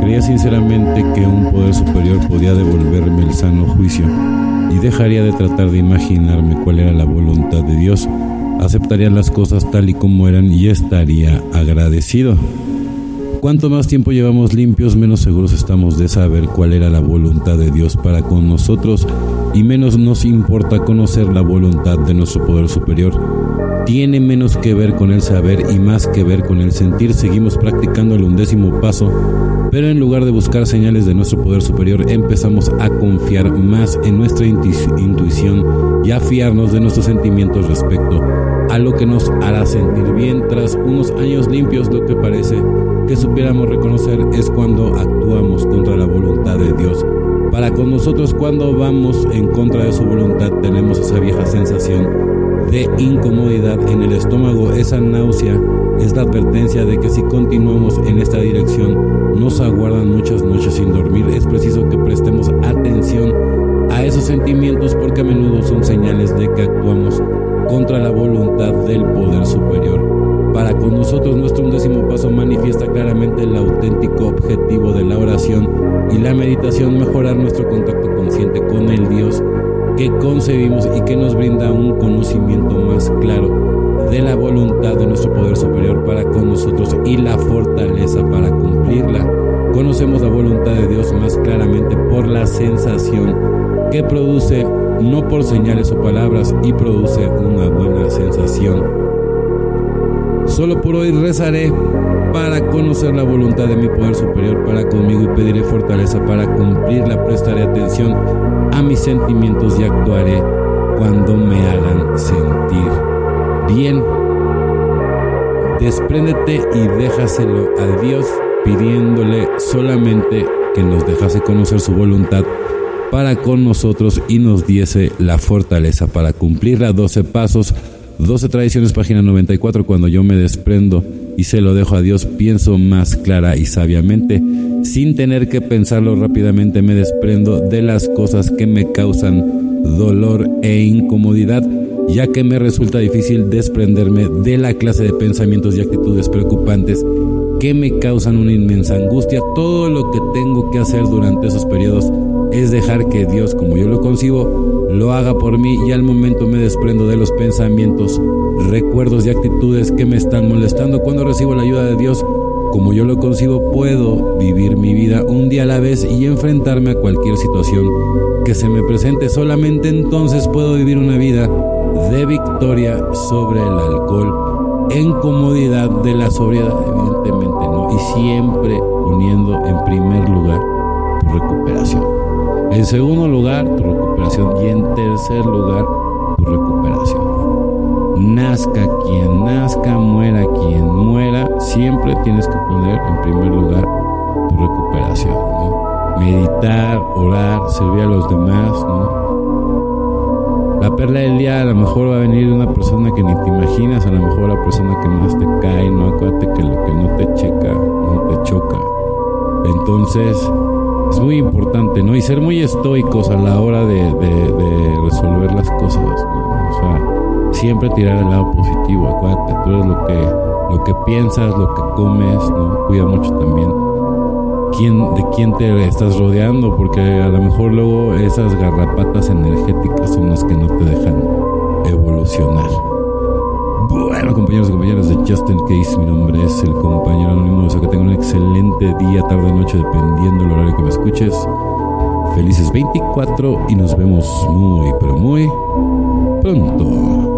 Creía sinceramente que un poder superior podía devolverme el sano juicio y dejaría de tratar de imaginarme cuál era la voluntad de Dios. Aceptaría las cosas tal y como eran y estaría agradecido. Cuanto más tiempo llevamos limpios, menos seguros estamos de saber cuál era la voluntad de Dios para con nosotros y menos nos importa conocer la voluntad de nuestro poder superior. Tiene menos que ver con el saber y más que ver con el sentir. Seguimos practicando el undécimo paso, pero en lugar de buscar señales de nuestro poder superior, empezamos a confiar más en nuestra intuición y a fiarnos de nuestros sentimientos respecto a lo que nos hará sentir bien tras unos años limpios, lo que parece que supiéramos reconocer es cuando actuamos contra la voluntad de Dios. Para con nosotros cuando vamos en contra de su voluntad tenemos esa vieja sensación de incomodidad en el estómago, esa náusea es la advertencia de que si continuamos en esta dirección nos aguardan muchas noches sin dormir. Es preciso que prestemos atención a esos sentimientos porque a menudo son señales de que actuamos contra la voluntad del poder superior. Para con nosotros nuestro undécimo paso manifiesta claramente el auténtico objetivo de la oración y la meditación, mejorar nuestro contacto consciente con el Dios que concebimos y que nos brinda un conocimiento más claro de la voluntad de nuestro poder superior para con nosotros y la fortaleza para cumplirla. Conocemos la voluntad de Dios más claramente por la sensación que produce, no por señales o palabras, y produce una buena sensación Solo por hoy rezaré para conocer la voluntad de mi poder superior para conmigo y pediré fortaleza para cumplirla. Prestaré atención a mis sentimientos y actuaré cuando me hagan sentir bien. Despréndete y déjaselo a Dios pidiéndole solamente que nos dejase conocer su voluntad para con nosotros y nos diese la fortaleza para cumplirla. 12 pasos 12 tradiciones, página 94, cuando yo me desprendo y se lo dejo a Dios, pienso más clara y sabiamente, sin tener que pensarlo rápidamente, me desprendo de las cosas que me causan dolor e incomodidad, ya que me resulta difícil desprenderme de la clase de pensamientos y actitudes preocupantes que me causan una inmensa angustia. Todo lo que tengo que hacer durante esos periodos es dejar que Dios, como yo lo concibo, lo haga por mí y al momento me desprendo de los pensamientos, recuerdos y actitudes que me están molestando. Cuando recibo la ayuda de Dios, como yo lo concibo, puedo vivir mi vida un día a la vez y enfrentarme a cualquier situación que se me presente. Solamente entonces puedo vivir una vida de victoria sobre el alcohol en comodidad de la sobriedad, evidentemente, ¿no? Y siempre poniendo en primer lugar tu recuperación. En segundo lugar, tu recuperación. Y en tercer lugar, tu recuperación. Nazca quien nazca, muera quien muera, siempre tienes que poner en primer lugar tu recuperación. Meditar, orar, servir a los demás. La perla del día a lo mejor va a venir de una persona que ni te imaginas, a lo mejor la persona que más te cae, no acuérdate que lo que no te checa, no te choca. Entonces, es muy importante, ¿no? Y ser muy estoicos a la hora de, resolver las cosas, O sea, siempre tirar el lado positivo, acuérdate, tú eres lo que, lo que piensas, lo que comes, ¿no? Cuida mucho también quién, de quién te estás rodeando, porque a lo mejor luego esas garrapatas energéticas son las que no te dejan evolucionar. Bueno, compañeros y compañeras de Justin Case, mi nombre es el compañero anónimo. O que tengan un excelente día, tarde, noche, dependiendo del horario que me escuches. Felices 24 y nos vemos muy, pero muy pronto.